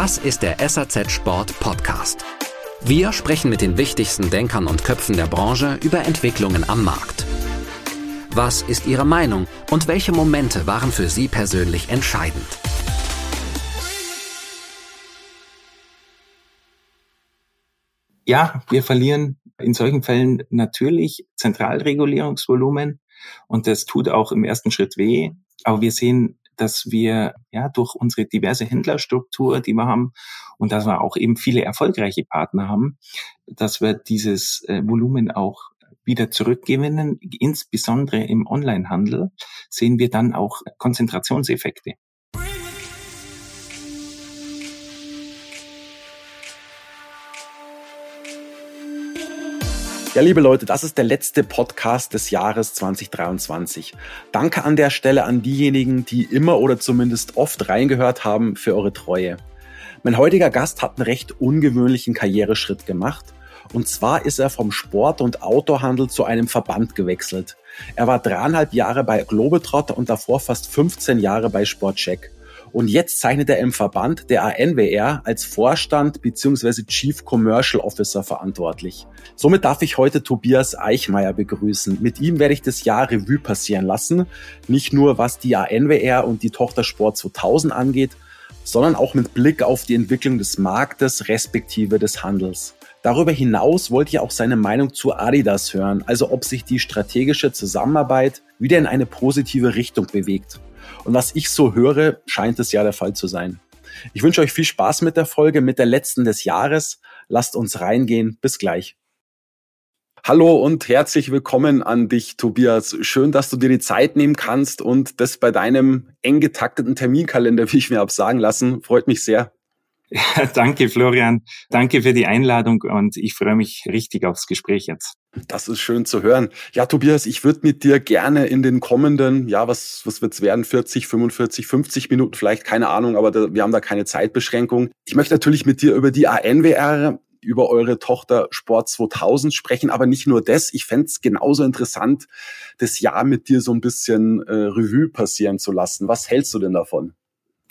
Das ist der SAZ Sport Podcast. Wir sprechen mit den wichtigsten Denkern und Köpfen der Branche über Entwicklungen am Markt. Was ist Ihre Meinung und welche Momente waren für Sie persönlich entscheidend? Ja, wir verlieren in solchen Fällen natürlich Zentralregulierungsvolumen und das tut auch im ersten Schritt weh. Aber wir sehen, dass wir ja durch unsere diverse Händlerstruktur, die wir haben und dass wir auch eben viele erfolgreiche Partner haben, dass wir dieses äh, Volumen auch wieder zurückgewinnen. Insbesondere im Onlinehandel sehen wir dann auch Konzentrationseffekte. Ja, liebe Leute, das ist der letzte Podcast des Jahres 2023. Danke an der Stelle an diejenigen, die immer oder zumindest oft reingehört haben, für eure Treue. Mein heutiger Gast hat einen recht ungewöhnlichen Karriereschritt gemacht. Und zwar ist er vom Sport- und Outdoorhandel zu einem Verband gewechselt. Er war dreieinhalb Jahre bei Globetrotter und davor fast 15 Jahre bei Sportcheck. Und jetzt zeichnet er im Verband der ANWR als Vorstand bzw. Chief Commercial Officer verantwortlich. Somit darf ich heute Tobias Eichmeier begrüßen. Mit ihm werde ich das Jahr Revue passieren lassen. Nicht nur was die ANWR und die Tochter Sport 2000 angeht, sondern auch mit Blick auf die Entwicklung des Marktes respektive des Handels. Darüber hinaus wollte ich auch seine Meinung zu Adidas hören, also ob sich die strategische Zusammenarbeit wieder in eine positive Richtung bewegt. Und was ich so höre, scheint es ja der Fall zu sein. Ich wünsche euch viel Spaß mit der Folge, mit der letzten des Jahres. Lasst uns reingehen. Bis gleich. Hallo und herzlich willkommen an dich, Tobias. Schön, dass du dir die Zeit nehmen kannst und das bei deinem eng getakteten Terminkalender, wie ich mir habe sagen lassen, freut mich sehr. Ja, danke, Florian. Danke für die Einladung und ich freue mich richtig aufs Gespräch jetzt. Das ist schön zu hören. Ja, Tobias, ich würde mit dir gerne in den kommenden, ja, was, was wird's werden? 40, 45, 50 Minuten vielleicht, keine Ahnung, aber da, wir haben da keine Zeitbeschränkung. Ich möchte natürlich mit dir über die ANWR, über eure Tochter Sport 2000 sprechen, aber nicht nur das. Ich fände genauso interessant, das Jahr mit dir so ein bisschen äh, Revue passieren zu lassen. Was hältst du denn davon?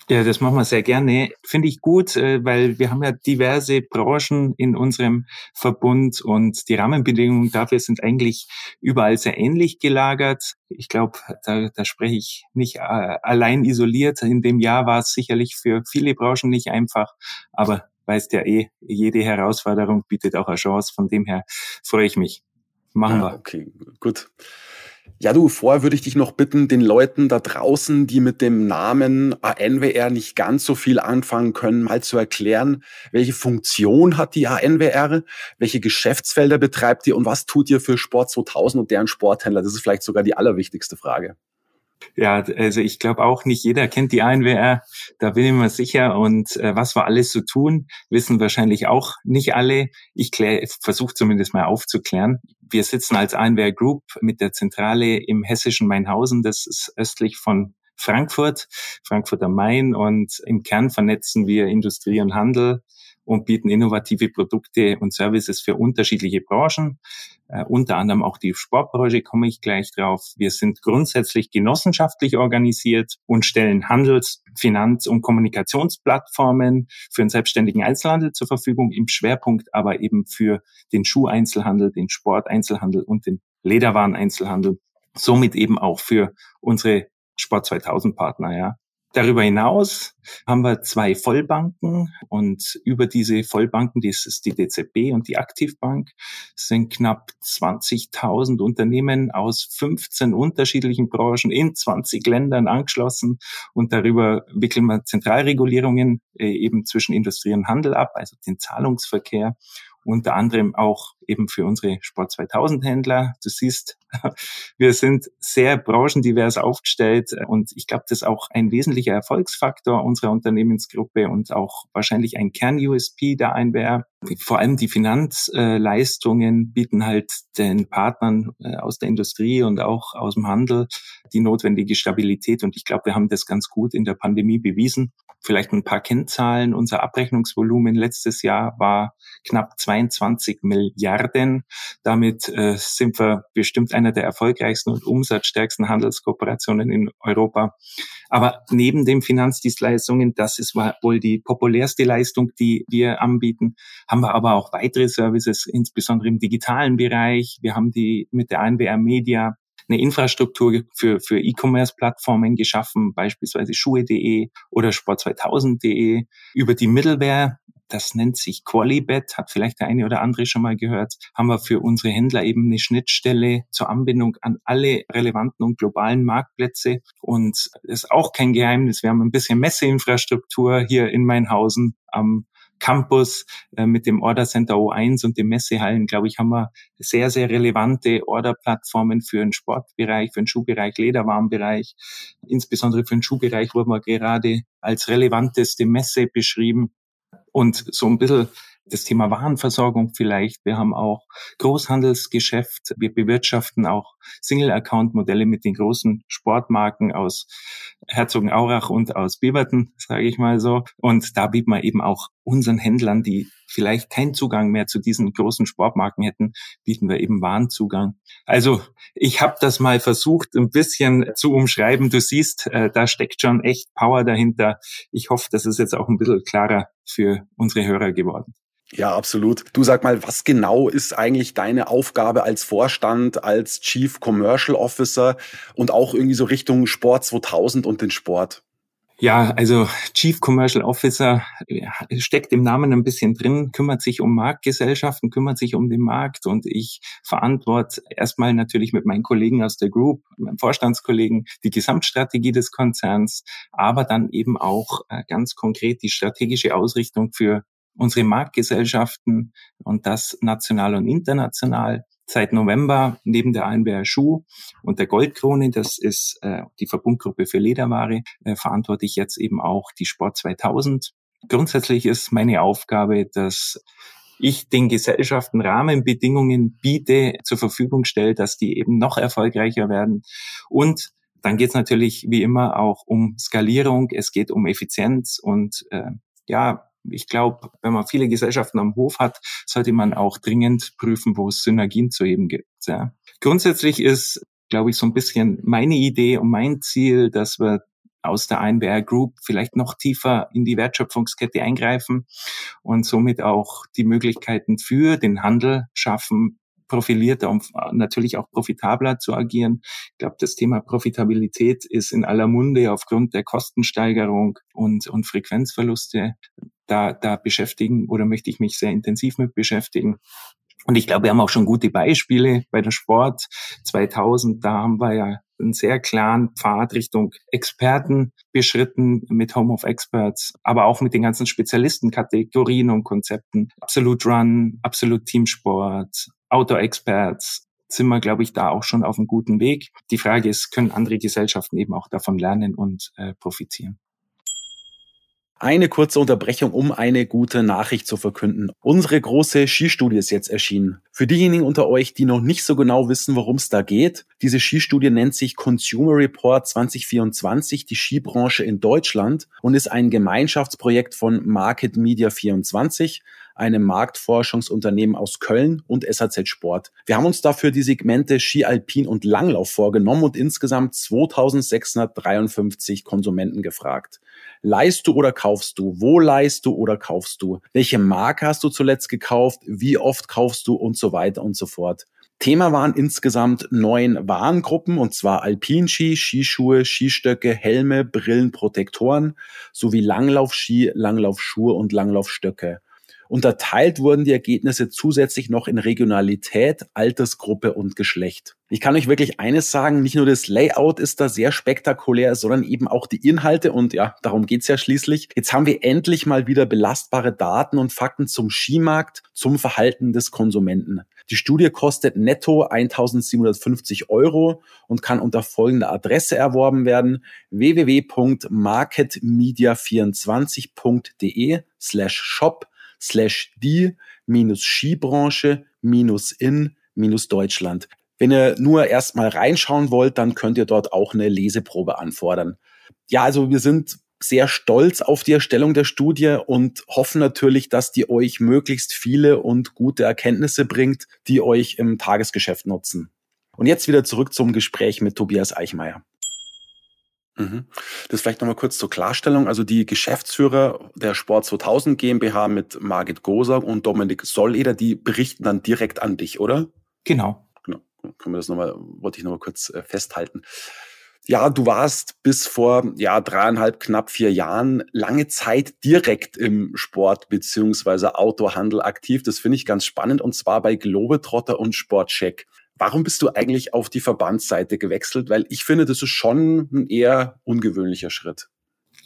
Ja, das machen wir sehr gerne. Finde ich gut, äh, weil wir haben ja diverse Branchen in unserem Verbund und die Rahmenbedingungen dafür sind eigentlich überall sehr ähnlich gelagert. Ich glaube, da, da spreche ich nicht äh, allein isoliert. In dem Jahr war es sicherlich für viele Branchen nicht einfach, aber weißt ja eh, jede Herausforderung bietet auch eine Chance. Von dem her freue ich mich. Machen ja, wir. Okay, gut. Ja, du, vorher würde ich dich noch bitten, den Leuten da draußen, die mit dem Namen ANWR nicht ganz so viel anfangen können, mal zu erklären, welche Funktion hat die ANWR, welche Geschäftsfelder betreibt ihr und was tut ihr für Sport 2000 und deren Sporthändler? Das ist vielleicht sogar die allerwichtigste Frage. Ja, also ich glaube auch nicht jeder kennt die ANWR, da bin ich mir sicher. Und äh, was wir alles so tun, wissen wahrscheinlich auch nicht alle. Ich versuche zumindest mal aufzuklären. Wir sitzen als ANWR Group mit der Zentrale im hessischen Mainhausen, das ist östlich von Frankfurt, Frankfurt am Main und im Kern vernetzen wir Industrie und Handel und bieten innovative Produkte und Services für unterschiedliche Branchen, äh, unter anderem auch die Sportbranche, komme ich gleich drauf. Wir sind grundsätzlich genossenschaftlich organisiert und stellen Handels-, Finanz- und Kommunikationsplattformen für den selbstständigen Einzelhandel zur Verfügung, im Schwerpunkt aber eben für den Schuheinzelhandel, den Sporteinzelhandel und den Lederwareneinzelhandel, somit eben auch für unsere Sport 2000 Partner, ja. Darüber hinaus haben wir zwei Vollbanken und über diese Vollbanken, das ist die DZB und die Aktivbank, sind knapp 20.000 Unternehmen aus 15 unterschiedlichen Branchen in 20 Ländern angeschlossen und darüber wickeln wir Zentralregulierungen äh, eben zwischen Industrie und Handel ab, also den Zahlungsverkehr unter anderem auch eben für unsere Sport 2000 Händler. Du siehst, wir sind sehr branchendivers aufgestellt und ich glaube, das ist auch ein wesentlicher Erfolgsfaktor unserer Unternehmensgruppe und auch wahrscheinlich ein Kern-USP der Einwehr. Vor allem die Finanzleistungen bieten halt den Partnern äh, aus der Industrie und auch aus dem Handel die notwendige Stabilität und ich glaube, wir haben das ganz gut in der Pandemie bewiesen. Vielleicht ein paar Kennzahlen. Unser Abrechnungsvolumen letztes Jahr war knapp 22 Milliarden Milliarden. Damit äh, sind wir bestimmt einer der erfolgreichsten und umsatzstärksten Handelskooperationen in Europa. Aber neben den Finanzdienstleistungen, das ist wohl die populärste Leistung, die wir anbieten, haben wir aber auch weitere Services, insbesondere im digitalen Bereich. Wir haben die mit der ANWR Media eine Infrastruktur für, für E-Commerce-Plattformen geschaffen, beispielsweise Schuhe.de oder Sport2000.de. Über die Middleware das nennt sich Qualibet, hat vielleicht der eine oder andere schon mal gehört, haben wir für unsere Händler eben eine Schnittstelle zur Anbindung an alle relevanten und globalen Marktplätze. Und ist auch kein Geheimnis. Wir haben ein bisschen Messeinfrastruktur hier in Mainhausen am Campus äh, mit dem Order Center O1 und den Messehallen, glaube ich, haben wir sehr, sehr relevante Orderplattformen für den Sportbereich, für den Schuhbereich, Lederwarenbereich. Insbesondere für den Schuhbereich wurden wir gerade als relevanteste Messe beschrieben. Und so ein bisschen das Thema Warenversorgung vielleicht. Wir haben auch Großhandelsgeschäft. Wir bewirtschaften auch Single-Account-Modelle mit den großen Sportmarken aus Herzogenaurach und aus Beverton, sage ich mal so. Und da bieten wir eben auch unseren Händlern, die vielleicht keinen Zugang mehr zu diesen großen Sportmarken hätten, bieten wir eben Warenzugang. Also ich habe das mal versucht, ein bisschen zu umschreiben. Du siehst, äh, da steckt schon echt Power dahinter. Ich hoffe, das ist jetzt auch ein bisschen klarer für unsere Hörer geworden. Ja, absolut. Du sag mal, was genau ist eigentlich deine Aufgabe als Vorstand, als Chief Commercial Officer und auch irgendwie so Richtung Sport 2000 und den Sport? Ja, also Chief Commercial Officer steckt im Namen ein bisschen drin, kümmert sich um Marktgesellschaften, kümmert sich um den Markt und ich verantworte erstmal natürlich mit meinen Kollegen aus der Group, meinem Vorstandskollegen, die Gesamtstrategie des Konzerns, aber dann eben auch äh, ganz konkret die strategische Ausrichtung für unsere Marktgesellschaften und das national und international. Seit November neben der Einbär Schuh und der Goldkrone, das ist äh, die Verbundgruppe für Lederware, äh, verantworte ich jetzt eben auch die Sport 2000. Grundsätzlich ist meine Aufgabe, dass ich den Gesellschaften Rahmenbedingungen biete, zur Verfügung stelle, dass die eben noch erfolgreicher werden. Und dann geht es natürlich wie immer auch um Skalierung, es geht um Effizienz und äh, ja, ich glaube, wenn man viele Gesellschaften am Hof hat, sollte man auch dringend prüfen, wo es Synergien zu heben gibt. Ja. Grundsätzlich ist, glaube ich, so ein bisschen meine Idee und mein Ziel, dass wir aus der INBR Group vielleicht noch tiefer in die Wertschöpfungskette eingreifen und somit auch die Möglichkeiten für den Handel schaffen, profilierter und natürlich auch profitabler zu agieren. Ich glaube, das Thema Profitabilität ist in aller Munde aufgrund der Kostensteigerung und, und Frequenzverluste. Da, da beschäftigen oder möchte ich mich sehr intensiv mit beschäftigen. Und ich glaube, wir haben auch schon gute Beispiele bei der Sport 2000. Da haben wir ja einen sehr klaren Pfad Richtung Experten beschritten mit Home of Experts, aber auch mit den ganzen Spezialistenkategorien und Konzepten. Absolute Run, Absolute Teamsport, Outdoor Experts, sind wir, glaube ich, da auch schon auf einem guten Weg. Die Frage ist, können andere Gesellschaften eben auch davon lernen und äh, profitieren? Eine kurze Unterbrechung, um eine gute Nachricht zu verkünden. Unsere große Skistudie ist jetzt erschienen. Für diejenigen unter euch, die noch nicht so genau wissen, worum es da geht, diese Skistudie nennt sich Consumer Report 2024, die Skibranche in Deutschland und ist ein Gemeinschaftsprojekt von Market Media 24, einem Marktforschungsunternehmen aus Köln und SAZ Sport. Wir haben uns dafür die Segmente Ski Alpin und Langlauf vorgenommen und insgesamt 2653 Konsumenten gefragt. Leihst du oder kaufst du? Wo leihst du oder kaufst du? Welche Marke hast du zuletzt gekauft? Wie oft kaufst du? Und so weiter und so fort. Thema waren insgesamt neun Warengruppen, und zwar Alpinski, Skischuhe, Skistöcke, Helme, Brillen, Protektoren sowie Langlaufski, Langlaufschuhe und Langlaufstöcke. Unterteilt wurden die Ergebnisse zusätzlich noch in Regionalität, Altersgruppe und Geschlecht. Ich kann euch wirklich eines sagen, nicht nur das Layout ist da sehr spektakulär, sondern eben auch die Inhalte und ja, darum geht's ja schließlich. Jetzt haben wir endlich mal wieder belastbare Daten und Fakten zum Skimarkt, zum Verhalten des Konsumenten. Die Studie kostet netto 1750 Euro und kann unter folgender Adresse erworben werden www.marketmedia24.de slash shop slash die minus Skibranche minus in minus Deutschland. Wenn ihr nur erstmal reinschauen wollt, dann könnt ihr dort auch eine Leseprobe anfordern. Ja, also wir sind sehr stolz auf die Erstellung der Studie und hoffen natürlich, dass die euch möglichst viele und gute Erkenntnisse bringt, die euch im Tagesgeschäft nutzen. Und jetzt wieder zurück zum Gespräch mit Tobias Eichmeier. Mhm. Das vielleicht nochmal kurz zur Klarstellung. Also die Geschäftsführer der Sport 2000 GmbH mit Margit Goser und Dominik Solleder, die berichten dann direkt an dich, oder? Genau. Genau. Können wir das nochmal, wollte ich nochmal kurz äh, festhalten. Ja, du warst bis vor ja dreieinhalb, knapp vier Jahren lange Zeit direkt im Sport beziehungsweise Autohandel aktiv. Das finde ich ganz spannend und zwar bei Globetrotter und Sportcheck. Warum bist du eigentlich auf die Verbandsseite gewechselt? Weil ich finde, das ist schon ein eher ungewöhnlicher Schritt.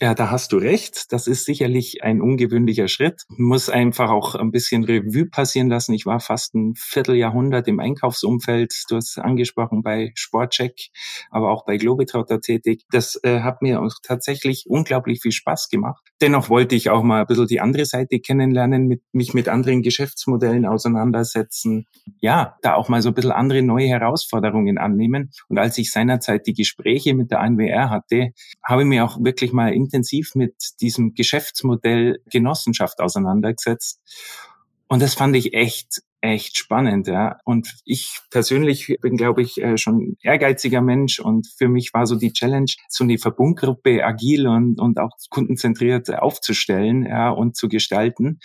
Ja, da hast du recht. Das ist sicherlich ein ungewöhnlicher Schritt. Muss einfach auch ein bisschen Revue passieren lassen. Ich war fast ein Vierteljahrhundert im Einkaufsumfeld. Du hast angesprochen bei Sportcheck, aber auch bei Globetrotter tätig. Das äh, hat mir auch tatsächlich unglaublich viel Spaß gemacht. Dennoch wollte ich auch mal ein bisschen die andere Seite kennenlernen, mit, mich mit anderen Geschäftsmodellen auseinandersetzen. Ja, da auch mal so ein bisschen andere neue Herausforderungen annehmen. Und als ich seinerzeit die Gespräche mit der ANWR hatte, habe ich mir auch wirklich mal intensiv mit diesem Geschäftsmodell Genossenschaft auseinandergesetzt. Und das fand ich echt, echt spannend, ja. Und ich persönlich bin, glaube ich, äh, schon ehrgeiziger Mensch und für mich war so die Challenge, so eine Verbundgruppe agil und, und auch kundenzentriert aufzustellen, ja, und zu gestalten.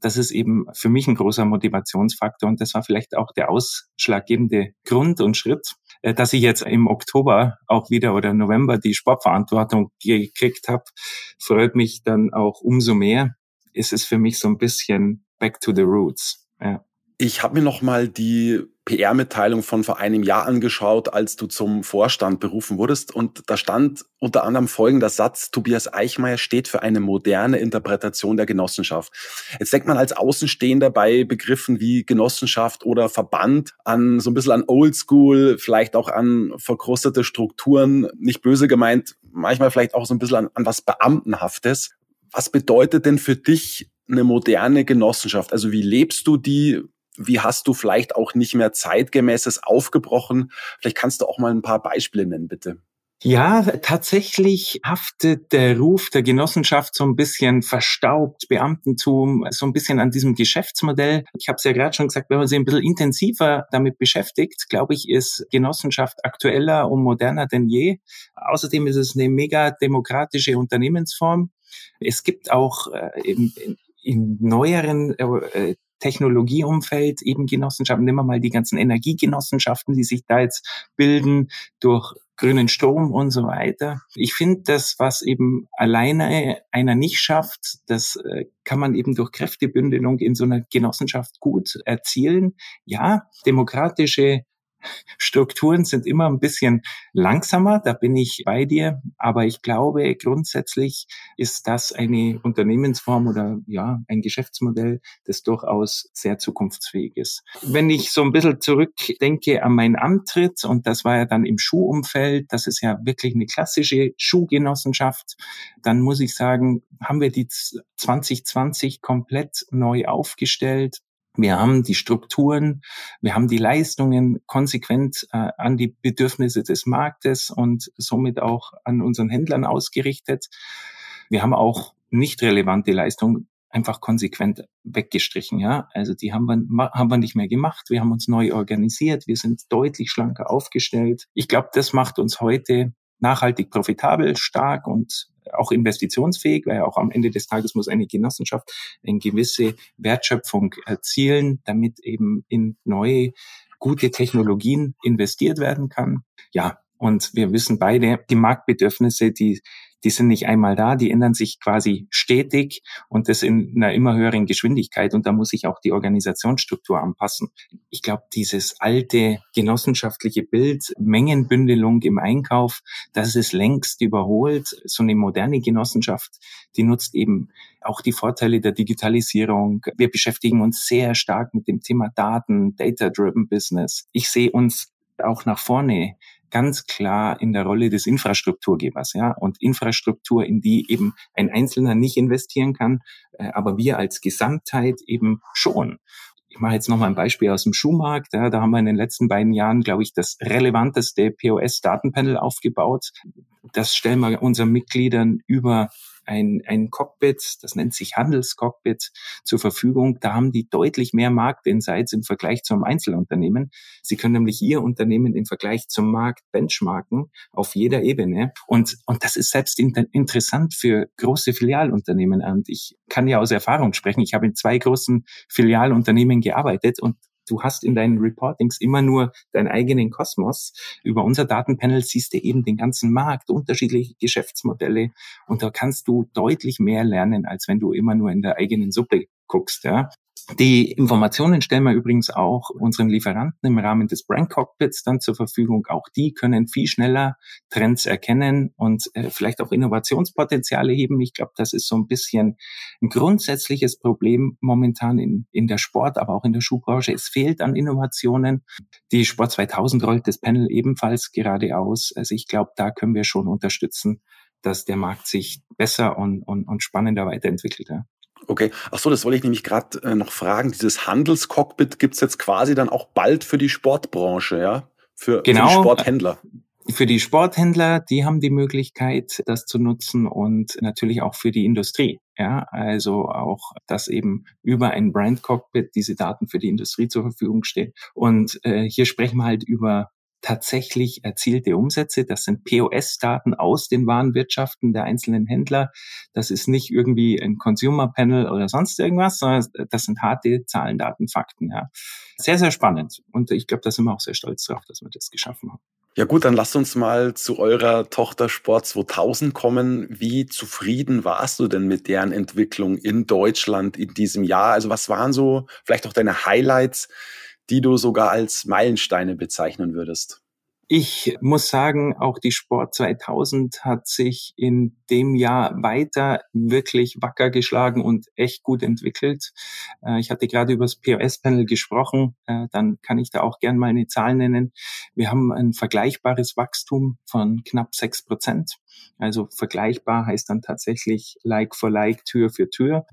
Das ist eben für mich ein großer Motivationsfaktor und das war vielleicht auch der ausschlaggebende Grund und Schritt, dass ich jetzt im Oktober auch wieder oder November die Sportverantwortung gekriegt habe, freut mich dann auch umso mehr. Ist für mich so ein bisschen back to the roots. Ja. Ich habe mir noch mal die PR-Mitteilung von vor einem Jahr angeschaut, als du zum Vorstand berufen wurdest. Und da stand unter anderem folgender Satz, Tobias Eichmeier steht für eine moderne Interpretation der Genossenschaft. Jetzt denkt man als Außenstehender bei Begriffen wie Genossenschaft oder Verband an so ein bisschen an Oldschool, vielleicht auch an verkrustete Strukturen, nicht böse gemeint, manchmal vielleicht auch so ein bisschen an, an was Beamtenhaftes. Was bedeutet denn für dich eine moderne Genossenschaft? Also wie lebst du die? Wie hast du vielleicht auch nicht mehr zeitgemäßes aufgebrochen? Vielleicht kannst du auch mal ein paar Beispiele nennen, bitte. Ja, tatsächlich haftet der Ruf der Genossenschaft so ein bisschen verstaubt, Beamtentum, so ein bisschen an diesem Geschäftsmodell. Ich habe es ja gerade schon gesagt, wenn man sich ein bisschen intensiver damit beschäftigt, glaube ich, ist Genossenschaft aktueller und moderner denn je. Außerdem ist es eine mega demokratische Unternehmensform. Es gibt auch äh, in, in neueren äh, Technologieumfeld eben Genossenschaften, nehmen wir mal die ganzen Energiegenossenschaften, die sich da jetzt bilden durch grünen Strom und so weiter. Ich finde, das, was eben alleine einer nicht schafft, das äh, kann man eben durch Kräftebündelung in so einer Genossenschaft gut erzielen. Ja, demokratische Strukturen sind immer ein bisschen langsamer, da bin ich bei dir, aber ich glaube, grundsätzlich ist das eine Unternehmensform oder ja, ein Geschäftsmodell, das durchaus sehr zukunftsfähig ist. Wenn ich so ein bisschen zurückdenke an meinen Antritt, und das war ja dann im Schuhumfeld, das ist ja wirklich eine klassische Schuhgenossenschaft, dann muss ich sagen, haben wir die 2020 komplett neu aufgestellt wir haben die Strukturen, wir haben die Leistungen konsequent äh, an die Bedürfnisse des Marktes und somit auch an unseren Händlern ausgerichtet. Wir haben auch nicht relevante Leistungen einfach konsequent weggestrichen, ja. Also die haben wir, haben wir nicht mehr gemacht. Wir haben uns neu organisiert. Wir sind deutlich schlanker aufgestellt. Ich glaube, das macht uns heute nachhaltig profitabel, stark und auch investitionsfähig, weil auch am Ende des Tages muss eine Genossenschaft eine gewisse Wertschöpfung erzielen, damit eben in neue gute Technologien investiert werden kann. Ja, und wir wissen beide, die Marktbedürfnisse, die die sind nicht einmal da, die ändern sich quasi stetig und das in einer immer höheren Geschwindigkeit und da muss sich auch die Organisationsstruktur anpassen. Ich glaube, dieses alte genossenschaftliche Bild, Mengenbündelung im Einkauf, das ist längst überholt. So eine moderne Genossenschaft, die nutzt eben auch die Vorteile der Digitalisierung. Wir beschäftigen uns sehr stark mit dem Thema Daten, Data-Driven Business. Ich sehe uns auch nach vorne ganz klar in der Rolle des Infrastrukturgebers, ja, und Infrastruktur, in die eben ein Einzelner nicht investieren kann, äh, aber wir als Gesamtheit eben schon. Ich mache jetzt noch mal ein Beispiel aus dem Schuhmarkt. Ja, da haben wir in den letzten beiden Jahren, glaube ich, das relevanteste POS-Datenpanel aufgebaut. Das stellen wir unseren Mitgliedern über ein, ein Cockpit, das nennt sich Handelscockpit, zur Verfügung. Da haben die deutlich mehr Marktinsights im Vergleich zum Einzelunternehmen. Sie können nämlich ihr Unternehmen im Vergleich zum Markt benchmarken auf jeder Ebene. Und, und das ist selbst in, interessant für große Filialunternehmen. Und ich kann ja aus Erfahrung sprechen. Ich habe in zwei großen Filialunternehmen gearbeitet und du hast in deinen Reportings immer nur deinen eigenen Kosmos. Über unser Datenpanel siehst du eben den ganzen Markt, unterschiedliche Geschäftsmodelle und da kannst du deutlich mehr lernen, als wenn du immer nur in der eigenen Suppe guckst. Ja. Die Informationen stellen wir übrigens auch unseren Lieferanten im Rahmen des Brand Cockpits dann zur Verfügung. Auch die können viel schneller Trends erkennen und äh, vielleicht auch Innovationspotenziale heben. Ich glaube, das ist so ein bisschen ein grundsätzliches Problem momentan in, in der Sport, aber auch in der Schuhbranche. Es fehlt an Innovationen. Die Sport 2000 rollt das Panel ebenfalls gerade aus. Also ich glaube, da können wir schon unterstützen, dass der Markt sich besser und, und, und spannender weiterentwickelt. Ja. Okay, ach so, das wollte ich nämlich gerade äh, noch fragen. Dieses Handelscockpit gibt's jetzt quasi dann auch bald für die Sportbranche, ja? Für, genau, für die Sporthändler. Für die Sporthändler, die haben die Möglichkeit, das zu nutzen und natürlich auch für die Industrie. Ja, also auch, dass eben über ein Brand Cockpit diese Daten für die Industrie zur Verfügung stehen. Und äh, hier sprechen wir halt über tatsächlich erzielte Umsätze. Das sind POS-Daten aus den Warenwirtschaften der einzelnen Händler. Das ist nicht irgendwie ein Consumer Panel oder sonst irgendwas, sondern das sind harte Zahlen, Daten, Fakten. Ja. Sehr, sehr spannend. Und ich glaube, da sind wir auch sehr stolz drauf, dass wir das geschaffen haben. Ja gut, dann lasst uns mal zu eurer Tochter Sport 2000 kommen. Wie zufrieden warst du denn mit deren Entwicklung in Deutschland in diesem Jahr? Also was waren so vielleicht auch deine Highlights? Die du sogar als Meilensteine bezeichnen würdest? Ich muss sagen, auch die Sport 2000 hat sich in dem Jahr weiter wirklich wacker geschlagen und echt gut entwickelt. Äh, ich hatte gerade über das POS-Panel gesprochen, äh, dann kann ich da auch gern mal eine Zahl nennen. Wir haben ein vergleichbares Wachstum von knapp sechs Prozent. Also vergleichbar heißt dann tatsächlich Like for Like, Tür für Tür.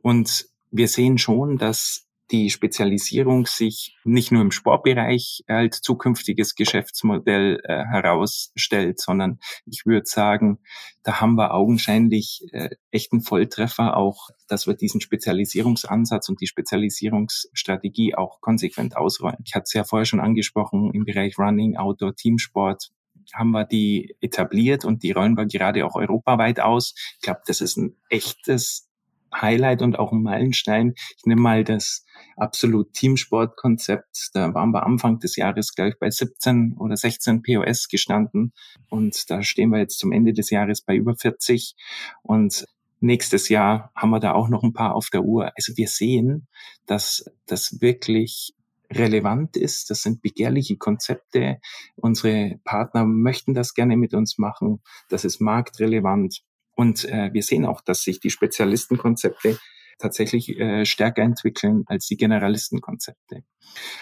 Und wir sehen schon, dass die Spezialisierung sich nicht nur im Sportbereich als zukünftiges Geschäftsmodell äh, herausstellt, sondern ich würde sagen, da haben wir augenscheinlich äh, echten Volltreffer auch, dass wir diesen Spezialisierungsansatz und die Spezialisierungsstrategie auch konsequent ausrollen. Ich hatte es ja vorher schon angesprochen, im Bereich Running, Outdoor, Teamsport haben wir die etabliert und die rollen wir gerade auch europaweit aus. Ich glaube, das ist ein echtes Highlight und auch ein Meilenstein. Ich nehme mal das absolut Teamsport-Konzept. Da waren wir Anfang des Jahres, glaube ich, bei 17 oder 16 POS gestanden. Und da stehen wir jetzt zum Ende des Jahres bei über 40. Und nächstes Jahr haben wir da auch noch ein paar auf der Uhr. Also wir sehen, dass das wirklich relevant ist. Das sind begehrliche Konzepte. Unsere Partner möchten das gerne mit uns machen. Das ist marktrelevant. Und äh, wir sehen auch, dass sich die Spezialistenkonzepte tatsächlich äh, stärker entwickeln als die Generalistenkonzepte.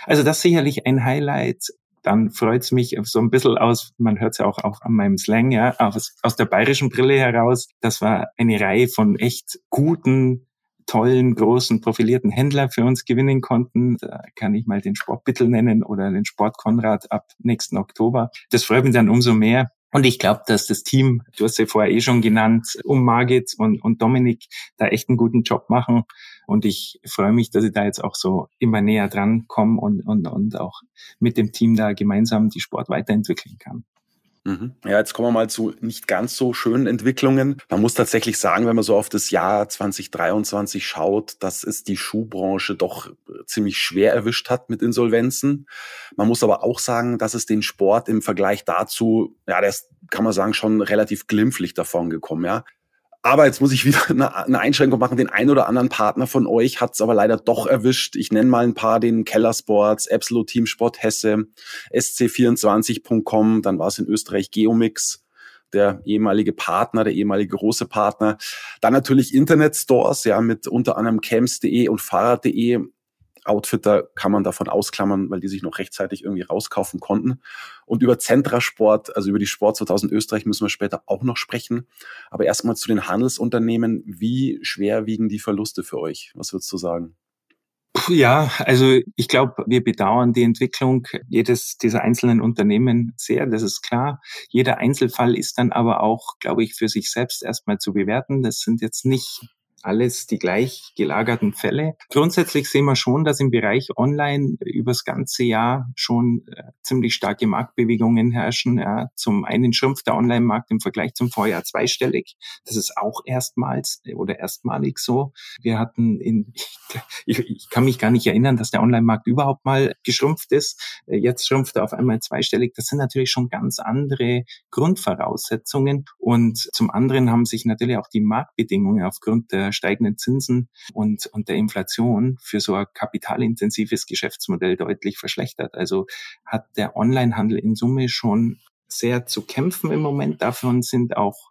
Also das sicherlich ein Highlight. Dann freut es mich so ein bisschen aus, man hört es ja auch, auch an meinem Slang, ja, aus, aus der bayerischen Brille heraus. Das war eine Reihe von echt guten, tollen, großen, profilierten Händler für uns gewinnen konnten. Da kann ich mal den Sport Bittel nennen oder den Sport Konrad ab nächsten Oktober. Das freut mich dann umso mehr, und ich glaube, dass das Team, du hast ja vorher eh schon genannt, um Margit und, und Dominik da echt einen guten Job machen. Und ich freue mich, dass ich da jetzt auch so immer näher dran komme und, und, und auch mit dem Team da gemeinsam die Sport weiterentwickeln kann. Mhm. Ja, jetzt kommen wir mal zu nicht ganz so schönen Entwicklungen. Man muss tatsächlich sagen, wenn man so auf das Jahr 2023 schaut, dass es die Schuhbranche doch ziemlich schwer erwischt hat mit Insolvenzen. Man muss aber auch sagen, dass es den Sport im Vergleich dazu, ja, der ist, kann man sagen, schon relativ glimpflich davon gekommen, ja. Aber jetzt muss ich wieder eine, Einschränkung machen. Den einen oder anderen Partner von euch hat es aber leider doch erwischt. Ich nenne mal ein paar, den Keller Sports, Absolute Team Sport Hesse, SC24.com, dann war es in Österreich Geomix, der ehemalige Partner, der ehemalige große Partner. Dann natürlich Internetstores, ja, mit unter anderem camps.de und fahrrad.de Outfitter kann man davon ausklammern, weil die sich noch rechtzeitig irgendwie rauskaufen konnten. Und über Zentrasport, also über die Sport 2000 Österreich müssen wir später auch noch sprechen. Aber erstmal zu den Handelsunternehmen. Wie schwer wiegen die Verluste für euch? Was würdest du sagen? Ja, also ich glaube, wir bedauern die Entwicklung jedes dieser einzelnen Unternehmen sehr, das ist klar. Jeder Einzelfall ist dann aber auch, glaube ich, für sich selbst erstmal zu bewerten. Das sind jetzt nicht alles die gleich gelagerten Fälle. Grundsätzlich sehen wir schon, dass im Bereich Online übers ganze Jahr schon äh, ziemlich starke Marktbewegungen herrschen. Ja. Zum einen schrumpft der Online-Markt im Vergleich zum Vorjahr zweistellig. Das ist auch erstmals oder erstmalig so. Wir hatten in, ich, ich kann mich gar nicht erinnern, dass der Online-Markt überhaupt mal geschrumpft ist. Jetzt schrumpft er auf einmal zweistellig. Das sind natürlich schon ganz andere Grundvoraussetzungen. Und zum anderen haben sich natürlich auch die Marktbedingungen aufgrund der steigenden Zinsen und, und der Inflation für so ein kapitalintensives Geschäftsmodell deutlich verschlechtert. Also hat der Onlinehandel in Summe schon sehr zu kämpfen im Moment. Davon sind auch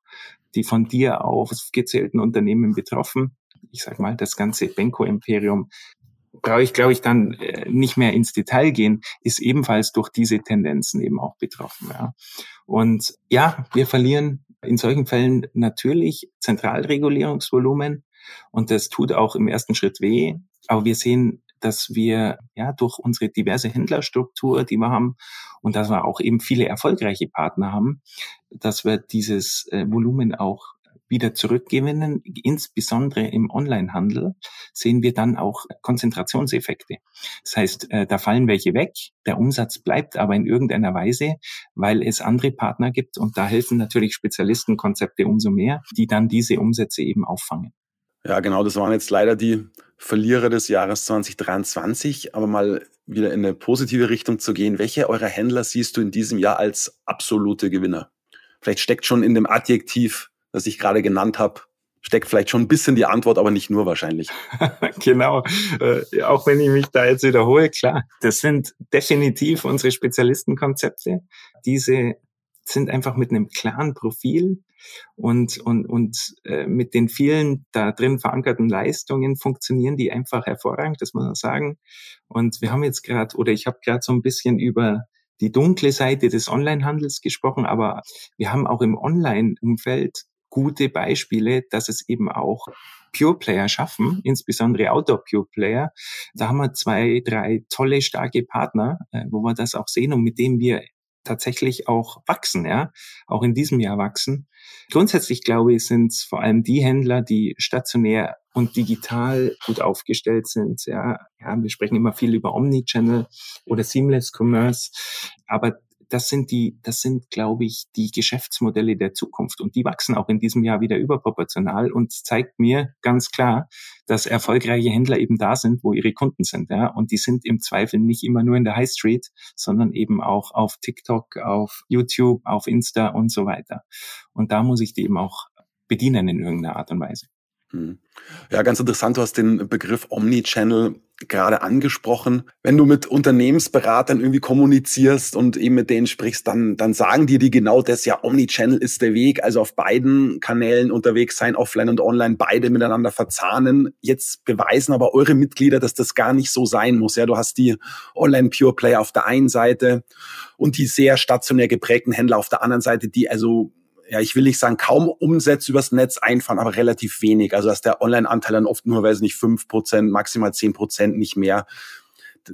die von dir aufgezählten Unternehmen betroffen. Ich sage mal, das ganze Benko-Imperium brauche ich, glaube ich, dann äh, nicht mehr ins Detail gehen, ist ebenfalls durch diese Tendenzen eben auch betroffen. Ja. Und ja, wir verlieren in solchen Fällen natürlich Zentralregulierungsvolumen. Und das tut auch im ersten Schritt weh. Aber wir sehen, dass wir ja durch unsere diverse Händlerstruktur, die wir haben, und dass wir auch eben viele erfolgreiche Partner haben, dass wir dieses äh, Volumen auch wieder zurückgewinnen. Insbesondere im Onlinehandel sehen wir dann auch Konzentrationseffekte. Das heißt, äh, da fallen welche weg, der Umsatz bleibt aber in irgendeiner Weise, weil es andere Partner gibt und da helfen natürlich Spezialistenkonzepte umso mehr, die dann diese Umsätze eben auffangen. Ja, genau, das waren jetzt leider die Verlierer des Jahres 2023, aber mal wieder in eine positive Richtung zu gehen. Welche eurer Händler siehst du in diesem Jahr als absolute Gewinner? Vielleicht steckt schon in dem Adjektiv, das ich gerade genannt habe, steckt vielleicht schon ein bisschen die Antwort, aber nicht nur wahrscheinlich. genau. Äh, auch wenn ich mich da jetzt wiederhole, klar. Das sind definitiv unsere Spezialistenkonzepte. Diese sind einfach mit einem klaren Profil und, und, und äh, mit den vielen da drin verankerten Leistungen funktionieren die einfach hervorragend, das muss man sagen. Und wir haben jetzt gerade, oder ich habe gerade so ein bisschen über die dunkle Seite des Onlinehandels gesprochen, aber wir haben auch im Online-Umfeld gute Beispiele, dass es eben auch Pure Player schaffen, insbesondere Outdoor Pure Player. Da haben wir zwei, drei tolle, starke Partner, äh, wo wir das auch sehen und mit denen wir tatsächlich auch wachsen, ja, auch in diesem Jahr wachsen. Grundsätzlich glaube ich, sind es vor allem die Händler, die stationär und digital gut aufgestellt sind. Ja, ja, wir sprechen immer viel über Omnichannel oder Seamless Commerce, aber das sind die, das sind, glaube ich, die Geschäftsmodelle der Zukunft und die wachsen auch in diesem Jahr wieder überproportional und zeigt mir ganz klar, dass erfolgreiche Händler eben da sind, wo ihre Kunden sind, ja, und die sind im Zweifel nicht immer nur in der High Street, sondern eben auch auf TikTok, auf YouTube, auf Insta und so weiter. Und da muss ich die eben auch bedienen in irgendeiner Art und Weise. Hm. Ja, ganz interessant. Du hast den Begriff Omnichannel gerade angesprochen. Wenn du mit Unternehmensberatern irgendwie kommunizierst und eben mit denen sprichst, dann, dann sagen dir die genau das, ja, Omnichannel ist der Weg, also auf beiden Kanälen unterwegs sein, offline und online, beide miteinander verzahnen. Jetzt beweisen aber eure Mitglieder, dass das gar nicht so sein muss. Ja, du hast die Online Pure Player auf der einen Seite und die sehr stationär geprägten Händler auf der anderen Seite, die also ja, ich will nicht sagen, kaum Umsätze übers Netz einfahren, aber relativ wenig. Also dass der Online-Anteil dann oft nur, weiß nicht, fünf Prozent, maximal zehn Prozent, nicht mehr.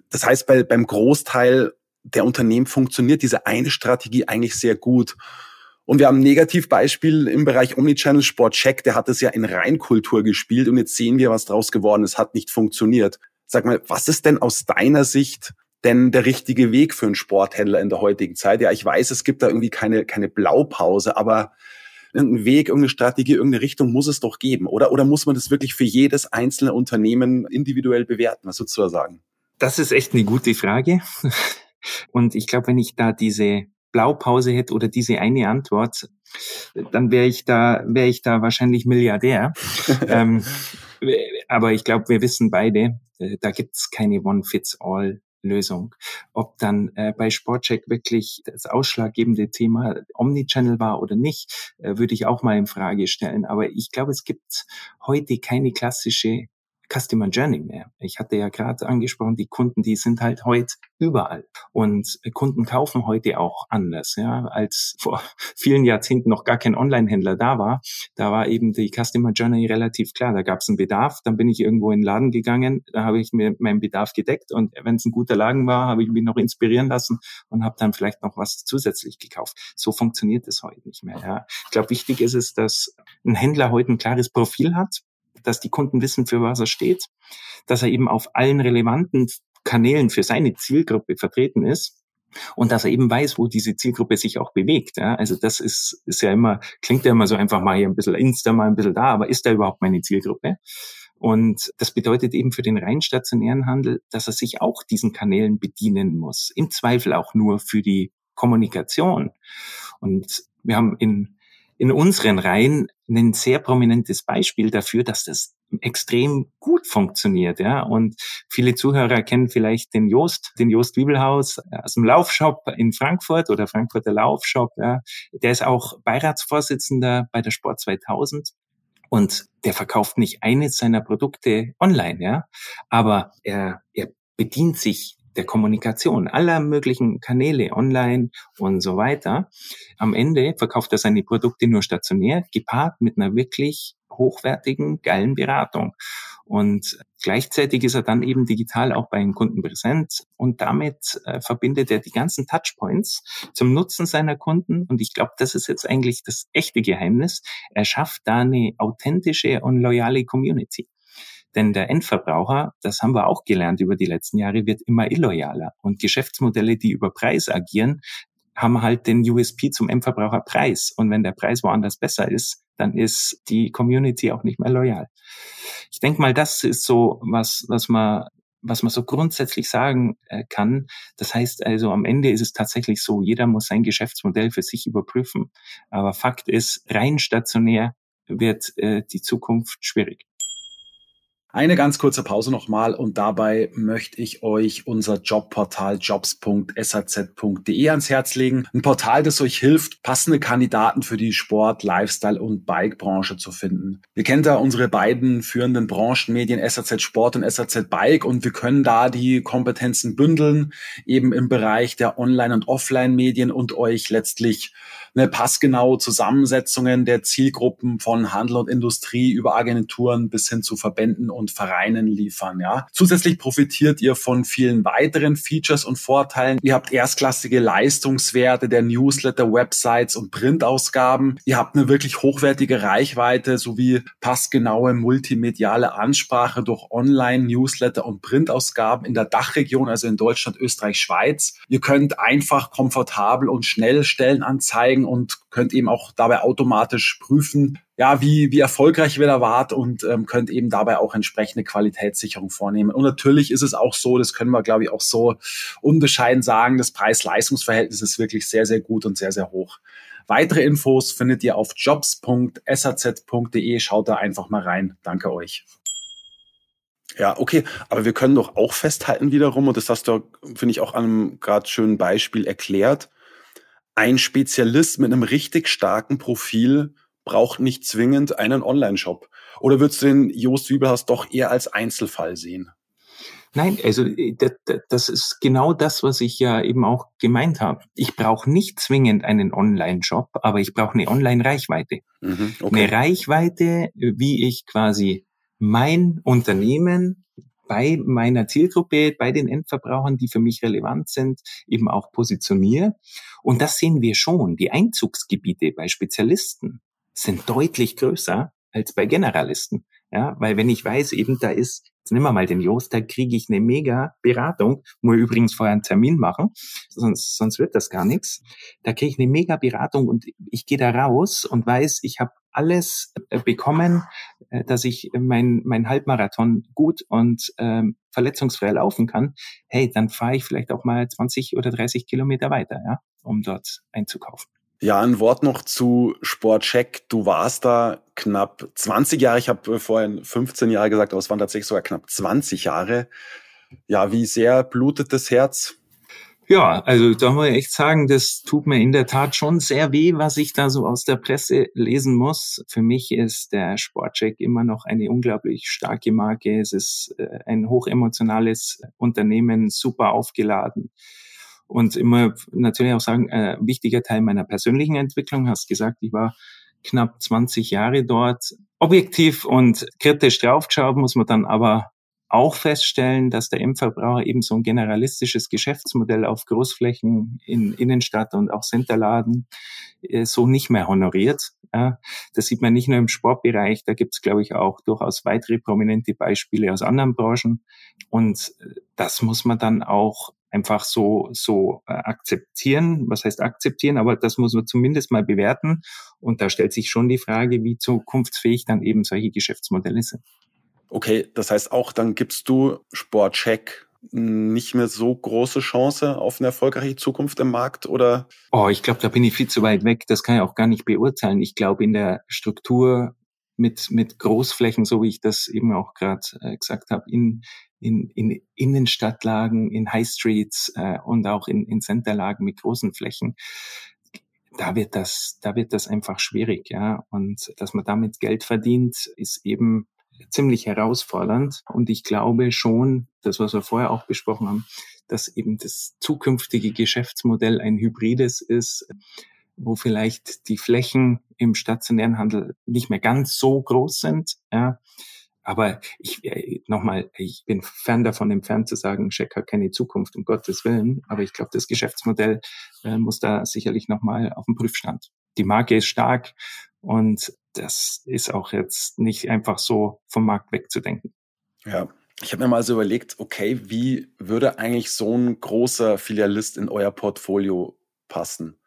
Das heißt, bei, beim Großteil der Unternehmen funktioniert diese eine Strategie eigentlich sehr gut. Und wir haben ein Negativbeispiel im Bereich Omnichannel Sport Check, der hat es ja in Reinkultur gespielt und jetzt sehen wir, was draus geworden ist, hat nicht funktioniert. Sag mal, was ist denn aus deiner Sicht denn der richtige Weg für einen Sporthändler in der heutigen Zeit? Ja, ich weiß, es gibt da irgendwie keine, keine Blaupause, aber irgendein Weg, irgendeine Strategie, irgendeine Richtung muss es doch geben, oder? Oder muss man das wirklich für jedes einzelne Unternehmen individuell bewerten? Was würdest du da sagen? Das ist echt eine gute Frage. Und ich glaube, wenn ich da diese Blaupause hätte oder diese eine Antwort, dann wäre ich da, wäre ich da wahrscheinlich Milliardär. ähm, aber ich glaube, wir wissen beide, äh, da gibt's keine One-Fits-All Lösung. Ob dann äh, bei Sportcheck wirklich das ausschlaggebende Thema Omnichannel war oder nicht, äh, würde ich auch mal in Frage stellen. Aber ich glaube, es gibt heute keine klassische Customer Journey mehr. Ich hatte ja gerade angesprochen, die Kunden, die sind halt heute überall. Und Kunden kaufen heute auch anders, ja, als vor vielen Jahrzehnten noch gar kein Online-Händler da war. Da war eben die Customer Journey relativ klar. Da gab es einen Bedarf, dann bin ich irgendwo in den Laden gegangen, da habe ich mir meinen Bedarf gedeckt und wenn es ein guter Laden war, habe ich mich noch inspirieren lassen und habe dann vielleicht noch was zusätzlich gekauft. So funktioniert es heute nicht mehr. Ja. Ich glaube, wichtig ist es, dass ein Händler heute ein klares Profil hat, dass die Kunden wissen, für was er steht, dass er eben auf allen relevanten Kanälen für seine Zielgruppe vertreten ist und dass er eben weiß, wo diese Zielgruppe sich auch bewegt. Ja? Also das ist, ist ja immer, klingt ja immer so einfach mal hier ein bisschen Insta, mal ein bisschen da, aber ist da überhaupt meine Zielgruppe? Und das bedeutet eben für den rein stationären Handel, dass er sich auch diesen Kanälen bedienen muss. Im Zweifel auch nur für die Kommunikation. Und wir haben in, in unseren Reihen ein sehr prominentes Beispiel dafür, dass das extrem gut funktioniert, ja. Und viele Zuhörer kennen vielleicht den Jost, den Jost Wiebelhaus aus dem Laufshop in Frankfurt oder Frankfurter Laufshop, ja. Der ist auch Beiratsvorsitzender bei der Sport 2000 und der verkauft nicht eines seiner Produkte online, ja. Aber er, er bedient sich der Kommunikation aller möglichen Kanäle online und so weiter. Am Ende verkauft er seine Produkte nur stationär, gepaart mit einer wirklich hochwertigen, geilen Beratung. Und gleichzeitig ist er dann eben digital auch bei den Kunden präsent und damit äh, verbindet er die ganzen Touchpoints zum Nutzen seiner Kunden. Und ich glaube, das ist jetzt eigentlich das echte Geheimnis. Er schafft da eine authentische und loyale Community. Denn der Endverbraucher, das haben wir auch gelernt über die letzten Jahre, wird immer illoyaler. Und Geschäftsmodelle, die über Preis agieren, haben halt den USP zum Endverbraucher Preis. Und wenn der Preis woanders besser ist, dann ist die Community auch nicht mehr loyal. Ich denke mal, das ist so was, was man was man so grundsätzlich sagen äh, kann. Das heißt also, am Ende ist es tatsächlich so, jeder muss sein Geschäftsmodell für sich überprüfen. Aber Fakt ist, rein stationär wird äh, die Zukunft schwierig. Eine ganz kurze Pause nochmal und dabei möchte ich euch unser Jobportal jobs.saz.de ans Herz legen. Ein Portal, das euch hilft, passende Kandidaten für die Sport-, Lifestyle- und Bike-Branche zu finden. Ihr kennt da unsere beiden führenden Branchenmedien SAZ Sport und SAZ Bike und wir können da die Kompetenzen bündeln, eben im Bereich der Online- und Offline-Medien und euch letztlich eine passgenaue Zusammensetzungen der Zielgruppen von Handel und Industrie über Agenturen bis hin zu Verbänden und Vereinen liefern. Ja. Zusätzlich profitiert ihr von vielen weiteren Features und Vorteilen. Ihr habt erstklassige Leistungswerte der Newsletter, Websites und Printausgaben. Ihr habt eine wirklich hochwertige Reichweite sowie passgenaue multimediale Ansprache durch Online-Newsletter und Printausgaben in der Dachregion, also in Deutschland, Österreich, Schweiz. Ihr könnt einfach komfortabel und schnell Stellen anzeigen einsteigen und könnt eben auch dabei automatisch prüfen, ja, wie, wie erfolgreich ihr da wart und ähm, könnt eben dabei auch entsprechende Qualitätssicherung vornehmen. Und natürlich ist es auch so, das können wir, glaube ich, auch so unbescheiden sagen, das Preis-Leistungs-Verhältnis ist wirklich sehr, sehr gut und sehr, sehr hoch. Weitere Infos findet ihr auf jobs.saz.de. Schaut da einfach mal rein. Danke euch. Ja, okay, aber wir können doch auch festhalten wiederum, und das hast du, finde ich, auch an einem gerade schönen Beispiel erklärt, ein Spezialist mit einem richtig starken Profil braucht nicht zwingend einen Online-Shop. Oder würdest du den Joost Wiebelhaus doch eher als Einzelfall sehen? Nein, also äh, das ist genau das, was ich ja eben auch gemeint habe. Ich brauche nicht zwingend einen Online-Shop, aber ich brauche eine Online-Reichweite. Mhm, okay. Eine Reichweite, wie ich quasi mein Unternehmen bei meiner Zielgruppe, bei den Endverbrauchern, die für mich relevant sind, eben auch positioniere. Und das sehen wir schon. Die Einzugsgebiete bei Spezialisten sind deutlich größer als bei Generalisten. Ja, weil wenn ich weiß, eben da ist, jetzt nehmen wir mal den Jost, da kriege ich eine mega Beratung, muss übrigens vorher einen Termin machen, sonst, sonst wird das gar nichts. Da kriege ich eine mega Beratung und ich gehe da raus und weiß, ich habe alles äh, bekommen, äh, dass ich mein, mein Halbmarathon gut und ähm, verletzungsfrei laufen kann, hey, dann fahre ich vielleicht auch mal 20 oder 30 Kilometer weiter, ja, um dort einzukaufen. Ja, ein Wort noch zu Sportcheck. Du warst da knapp 20 Jahre. Ich habe vorhin 15 Jahre gesagt, aber es waren tatsächlich sogar knapp 20 Jahre. Ja, wie sehr blutet das Herz? Ja, also da muss ich echt sagen, das tut mir in der Tat schon sehr weh, was ich da so aus der Presse lesen muss. Für mich ist der Sportcheck immer noch eine unglaublich starke Marke. Es ist äh, ein hochemotionales Unternehmen, super aufgeladen. Und immer natürlich auch sagen, äh, wichtiger Teil meiner persönlichen Entwicklung. Hast gesagt, ich war knapp 20 Jahre dort. Objektiv und kritisch draufgeschaut muss man dann aber auch feststellen, dass der Endverbraucher eben so ein generalistisches Geschäftsmodell auf Großflächen in Innenstadt und auch Centerladen äh, so nicht mehr honoriert. Ja, das sieht man nicht nur im Sportbereich, da gibt es, glaube ich, auch durchaus weitere prominente Beispiele aus anderen Branchen. Und äh, das muss man dann auch einfach so, so äh, akzeptieren. Was heißt akzeptieren? Aber das muss man zumindest mal bewerten. Und da stellt sich schon die Frage, wie zukunftsfähig dann eben solche Geschäftsmodelle sind. Okay, das heißt auch, dann gibst du Sportcheck nicht mehr so große Chance auf eine erfolgreiche Zukunft im Markt oder? Oh, ich glaube, da bin ich viel zu weit weg. Das kann ich auch gar nicht beurteilen. Ich glaube, in der Struktur mit, mit Großflächen, so wie ich das eben auch gerade äh, gesagt habe, in, in, in Innenstadtlagen, in High Streets äh, und auch in, in Centerlagen mit großen Flächen, da wird das, da wird das einfach schwierig, ja. Und dass man damit Geld verdient, ist eben ziemlich herausfordernd. Und ich glaube schon, das, was wir vorher auch besprochen haben, dass eben das zukünftige Geschäftsmodell ein hybrides ist, wo vielleicht die Flächen im stationären Handel nicht mehr ganz so groß sind. Ja. Aber ich äh, nochmal, ich bin fern davon entfernt zu sagen, Scheck hat keine Zukunft, um Gottes Willen. Aber ich glaube, das Geschäftsmodell äh, muss da sicherlich nochmal auf den Prüfstand. Die Marke ist stark und das ist auch jetzt nicht einfach so vom Markt wegzudenken. Ja, ich habe mir mal so überlegt, okay, wie würde eigentlich so ein großer Filialist in euer Portfolio passen?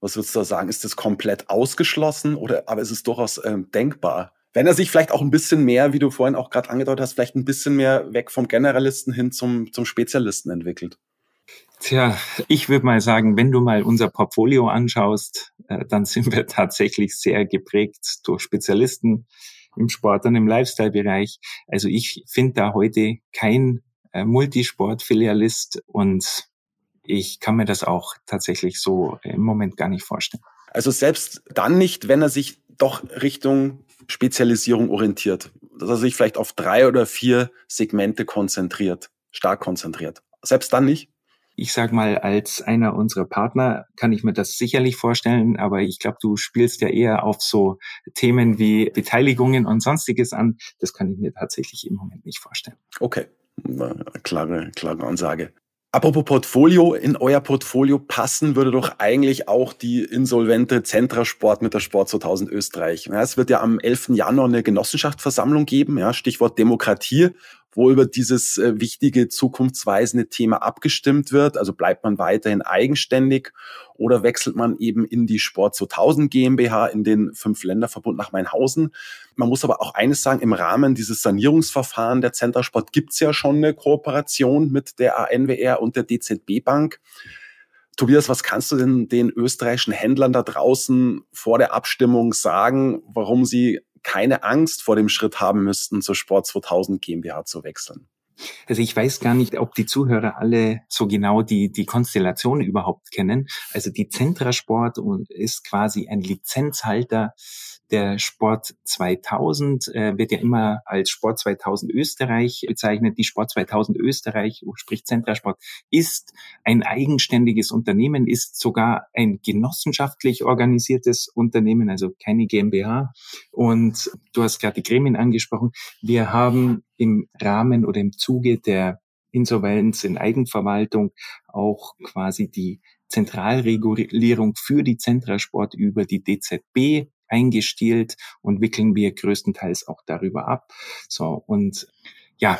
Was würdest du da sagen? Ist das komplett ausgeschlossen oder aber ist es durchaus ähm, denkbar? Wenn er sich vielleicht auch ein bisschen mehr, wie du vorhin auch gerade angedeutet hast, vielleicht ein bisschen mehr weg vom Generalisten hin zum, zum Spezialisten entwickelt. Tja, ich würde mal sagen, wenn du mal unser Portfolio anschaust, äh, dann sind wir tatsächlich sehr geprägt durch Spezialisten im Sport und im Lifestyle-Bereich. Also ich finde da heute kein äh, Multisport-Filialist und ich kann mir das auch tatsächlich so im Moment gar nicht vorstellen. Also selbst dann nicht, wenn er sich doch Richtung Spezialisierung orientiert, dass er sich vielleicht auf drei oder vier Segmente konzentriert, stark konzentriert. Selbst dann nicht? Ich sag mal, als einer unserer Partner kann ich mir das sicherlich vorstellen, aber ich glaube, du spielst ja eher auf so Themen wie Beteiligungen und sonstiges an. Das kann ich mir tatsächlich im Moment nicht vorstellen. Okay, klare, klare Ansage. Apropos Portfolio, in euer Portfolio passen würde doch eigentlich auch die insolvente Zentrasport mit der Sport 2000 Österreich. Ja, es wird ja am 11. Januar eine Genossenschaftsversammlung geben, ja, Stichwort Demokratie wo über dieses äh, wichtige zukunftsweisende Thema abgestimmt wird. Also bleibt man weiterhin eigenständig oder wechselt man eben in die Sport 2000 GmbH in den Fünf-Länder-Verbund nach Mainhausen. Man muss aber auch eines sagen, im Rahmen dieses Sanierungsverfahren der Zentrasport gibt's ja schon eine Kooperation mit der ANWR und der DZB Bank. Tobias, was kannst du denn den österreichischen Händlern da draußen vor der Abstimmung sagen, warum sie keine Angst vor dem Schritt haben müssten, zur Sport 2000 GmbH zu wechseln? Also ich weiß gar nicht, ob die Zuhörer alle so genau die, die Konstellation überhaupt kennen. Also die Zentrasport ist quasi ein Lizenzhalter der Sport 2000 äh, wird ja immer als Sport 2000 Österreich bezeichnet. Die Sport 2000 Österreich, sprich Zentrasport, ist ein eigenständiges Unternehmen, ist sogar ein genossenschaftlich organisiertes Unternehmen, also keine GmbH. Und du hast gerade die Gremien angesprochen. Wir haben im Rahmen oder im Zuge der Insolvenz in Eigenverwaltung auch quasi die Zentralregulierung für die Zentrasport über die DZB eingestielt und wickeln wir größtenteils auch darüber ab. So und ja,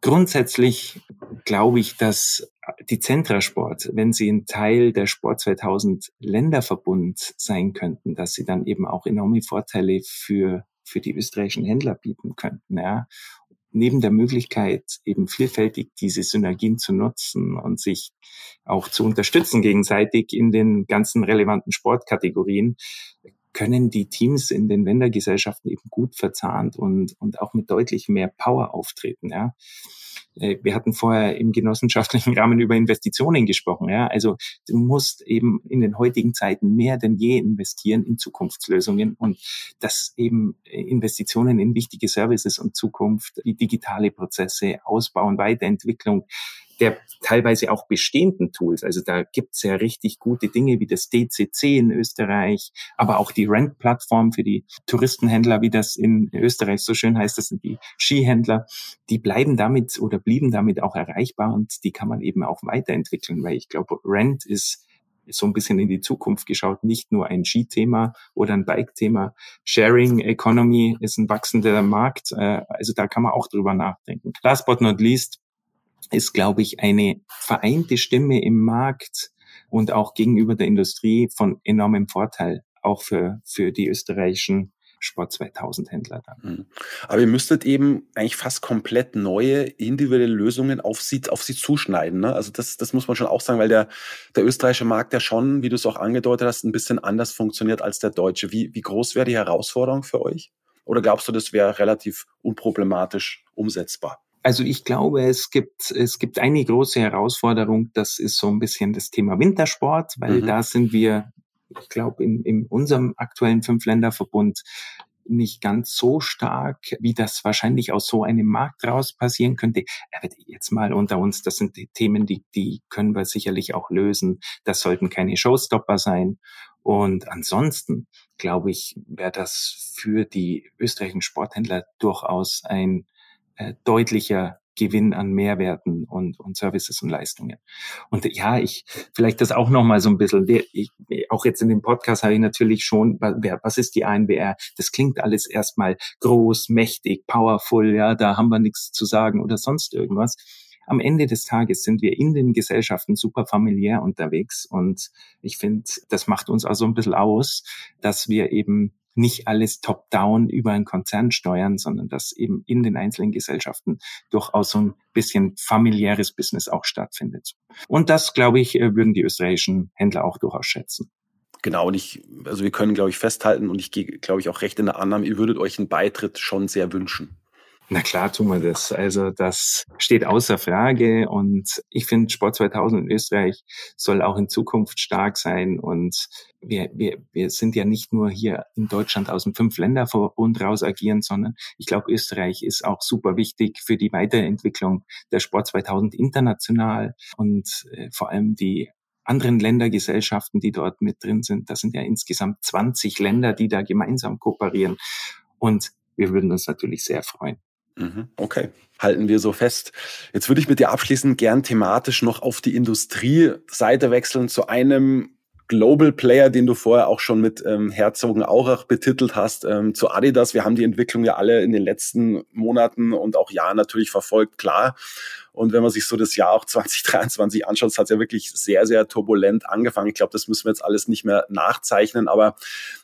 grundsätzlich glaube ich, dass die Zentrasport, wenn sie ein Teil der Sport 2000 Länderverbund sein könnten, dass sie dann eben auch enorme Vorteile für für die österreichischen Händler bieten könnten. Ja neben der Möglichkeit, eben vielfältig diese Synergien zu nutzen und sich auch zu unterstützen gegenseitig in den ganzen relevanten Sportkategorien, können die Teams in den Ländergesellschaften eben gut verzahnt und, und auch mit deutlich mehr Power auftreten. Ja. äh, wir hatten vorher im genossenschaftlichen Rahmen über Investitionen gesprochen. Ja, also du musst eben in den heutigen Zeiten mehr denn je investieren in Zukunftslösungen und dass eben Investitionen in wichtige Services und Zukunft, die digitale Prozesse, Ausbau und Weiterentwicklung der teilweise auch bestehenden Tools. Also da gibt's ja richtig gute Dinge wie das DCC in Österreich, aber auch die Rent-Plattform für die Touristenhändler, wie das in Österreich so schön heißt, das sind die Skihändler, die bleiben damit oder blieben damit auch erreichbar und die kann man eben auch weiterentwickeln, weil ich glaube, Rent ist so ein bisschen in die Zukunft geschaut, nicht nur ein Skithema oder ein Bike-Thema. Sharing Economy ist ein wachsender Markt, äh, also da kann man auch drüber nachdenken. Last but not least, ist, glaube ich, eine vereinte Stimme im Markt und auch gegenüber der Industrie von enormem Vorteil, auch für, für die österreichischen Sport 2000 Händler dann. Mhm. Aber ihr müsstet eben eigentlich fast komplett neue individuelle Lösungen auf sie, auf sie zuschneiden. Ne? Also das, das muss man schon auch sagen, weil der, der österreichische Markt ja schon, wie du es auch angedeutet hast, ein bisschen anders funktioniert als der deutsche. Wie, wie groß wäre die Herausforderung für euch? Oder glaubst du, das wäre relativ unproblematisch umsetzbar? Also ich glaube, es gibt, es gibt eine große Herausforderung, das ist so ein bisschen das Thema Wintersport, weil mhm. da sind wir, ich glaube, in, in unserem aktuellen Fünf-Länder-Verbund nicht ganz so stark, wie das wahrscheinlich aus so einem Markt raus passieren könnte. Aber jetzt mal unter uns, das sind die Themen, die, die können wir sicherlich auch lösen. Das sollten keine Showstopper sein. Und ansonsten, glaube ich, wäre das für die österreichischen Sporthändler durchaus ein äh, deutlicher Gewinn an Mehrwerten und, und Services und Leistungen. Und ja, ich vielleicht das auch noch mal so ein bisschen. Ich, auch jetzt in dem Podcast habe ich natürlich schon, was ist die ANBR? Das klingt alles erstmal groß, mächtig, powerful. Ja, da haben wir nichts zu sagen oder sonst irgendwas. Am Ende des Tages sind wir in den Gesellschaften super familiär unterwegs und ich finde, das macht uns also ein bisschen aus, dass wir eben nicht alles top-down über einen Konzern steuern, sondern dass eben in den einzelnen Gesellschaften durchaus so ein bisschen familiäres Business auch stattfindet. Und das, glaube ich, äh, würden die österreichischen Händler auch durchaus schätzen. Genau, und ich, also wir können, glaube ich, festhalten und ich gehe, glaube ich, auch recht in der Annahme, ihr würdet euch einen Beitritt schon sehr wünschen. Na klar tun wir das. Also das steht außer Frage und ich finde, Sport 2000 in Österreich soll auch in Zukunft stark sein und wir, wir, wir sind ja nicht nur hier in Deutschland aus dem Fünf-Länder-Verbund raus agieren, sondern ich glaube, Österreich ist auch super wichtig für die Weiterentwicklung der Sport 2000 international und äh, vor allem die anderen Ländergesellschaften, die dort mit drin sind. Das sind ja insgesamt 20 Länder, die da gemeinsam kooperieren. Und wir würden uns natürlich sehr freuen. Mhm. Okay, halten wir so fest. Jetzt würde ich mit dir abschließend gern thematisch noch auf die Industrieseite wechseln zu einem Global Player, den du vorher auch schon mit ähm, Herzogenaurach betitelt hast, ähm, zu Adidas. Wir haben die Entwicklung ja alle in den letzten Monaten und auch Jahren natürlich verfolgt, klar. Und wenn man sich so das Jahr auch 2023 anschaut, hat es ja wirklich sehr, sehr turbulent angefangen. Ich glaube, das müssen wir jetzt alles nicht mehr nachzeichnen, aber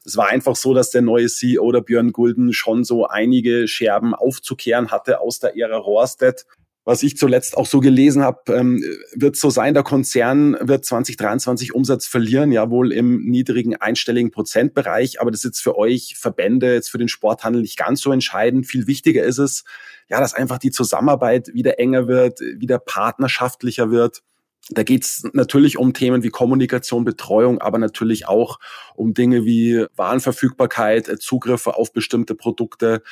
es war einfach so, dass der neue CEO der Björn Gulden schon so einige Scherben aufzukehren hatte aus der Ära Rohrstedt was ich zuletzt auch so gelesen habe, ähm, wird so sein, der Konzern wird 2023 Umsatz verlieren, ja wohl im niedrigen einstelligen Prozentbereich, aber das ist jetzt für euch Verbände, jetzt für den Sporthandel nicht ganz so entscheidend. Viel wichtiger ist es, ja, dass einfach die Zusammenarbeit wieder enger wird, wieder partnerschaftlicher wird. Da geht es natürlich um Themen wie Kommunikation, Betreuung, aber natürlich auch um Dinge wie Warenverfügbarkeit, äh, Zugriffe auf bestimmte Produkte,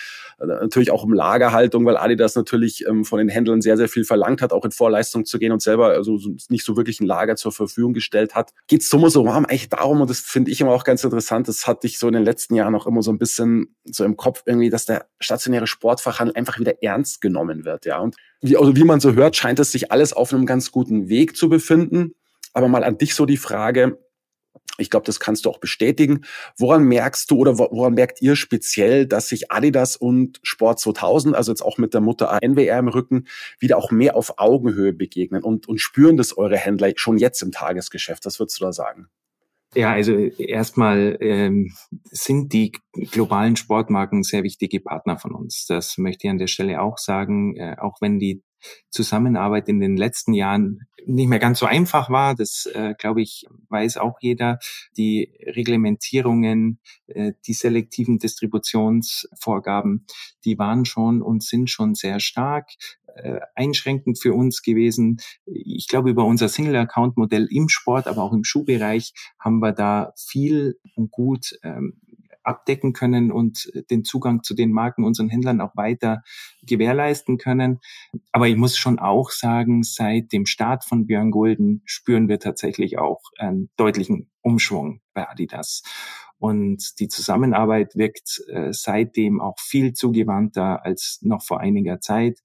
äh, natürlich auch um Lagerhaltung, weil Adidas natürlich ähm, von den Händlern sehr, sehr viel verlangt hat, auch in Vorleistung zu gehen und selber also nicht so wirklich ein Lager zur Verfügung gestellt hat. Geht es summa summarum eigentlich darum, und das finde ich immer auch ganz interessant, das hatte ich so in den letzten Jahren auch immer so ein bisschen so im Kopf irgendwie, dass der stationäre Sportfachhandel einfach wieder ernst genommen wird, ja. Und wie, also wie man so hört, scheint es sich alles auf einem ganz guten Weg zu befinden. Aber mal an dich so die Frage, ich glaube, das kannst du auch bestätigen. Woran merkst du oder woran merkt ihr speziell, dass sich Adidas und Sport 2000, also jetzt auch mit der Mutter NWR im Rücken, wieder auch mehr auf Augenhöhe begegnen und, und spüren das eure Händler schon jetzt im Tagesgeschäft? Was würdest du da sagen? Ja, also erstmal ähm, sind die globalen Sportmarken sehr wichtige Partner von uns. Das möchte ich an der Stelle auch sagen, äh, auch wenn die Zusammenarbeit in den letzten Jahren nicht mehr ganz so einfach war. Das, äh, glaube ich, weiß auch jeder. Die Reglementierungen, äh, die selektiven Distributionsvorgaben, die waren schon und sind schon sehr stark äh, einschränkend für uns gewesen. Ich glaube, über unser Single-Account-Modell im Sport, aber auch im Schuhbereich haben wir da viel und gut ähm, abdecken können und den Zugang zu den Marken unseren Händlern auch weiter gewährleisten können. Aber ich muss schon auch sagen, seit dem Start von Björn Gulden spüren wir tatsächlich auch einen deutlichen Umschwung bei Adidas. Und die Zusammenarbeit wirkt äh, seitdem auch viel zugewandter als noch vor einiger Zeit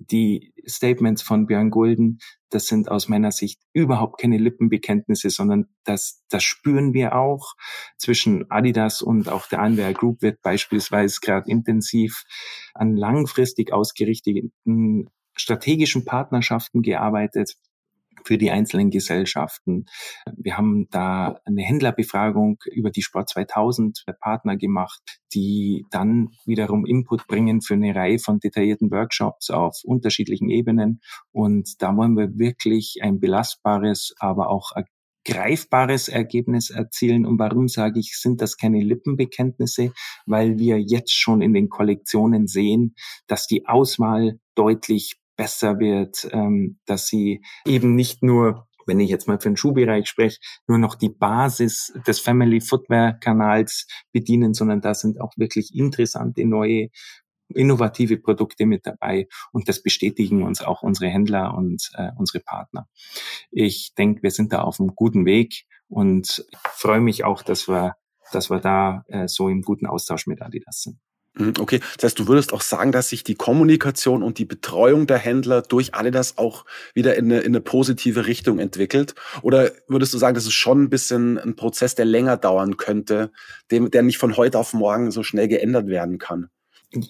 die Statements von Björn Gulden, das sind aus meiner Sicht überhaupt keine Lippenbekenntnisse, sondern das, das spüren wir auch. Zwischen Adidas und auch der Anwehr Group wird beispielsweise gerade intensiv an langfristig ausgerichteten strategischen Partnerschaften gearbeitet für die einzelnen Gesellschaften. Wir haben da eine Händlerbefragung über die Sport 2000 Partner gemacht, die dann wiederum Input bringen für eine Reihe von detaillierten Workshops auf unterschiedlichen Ebenen. Und da wollen wir wirklich ein belastbares, aber auch greifbares Ergebnis erzielen. Und warum sage ich, sind das keine Lippenbekenntnisse? Weil wir jetzt schon in den Kollektionen sehen, dass die Auswahl deutlich besser wird, ähm, dass sie eben nicht nur wenn ich jetzt mal für den Schuhbereich spreche, nur noch die Basis des Family Footwear Kanals bedienen, sondern da sind auch wirklich interessante neue innovative Produkte mit dabei und das bestätigen uns auch unsere Händler und äh, unsere Partner. Ich denke, wir sind da auf einem guten Weg und freue mich auch, dass wir, dass wir da äh, so im guten Austausch mit Adidas sind. Mhm, okay, das heißt, du würdest auch sagen, dass sich die Kommunikation und die Betreuung der Händler durch Adidas auch wieder in eine, in eine positive Richtung entwickelt? Oder würdest du sagen, das ist schon ein bisschen ein Prozess, der länger dauern könnte, dem, der nicht von heute auf morgen so schnell geändert werden kann?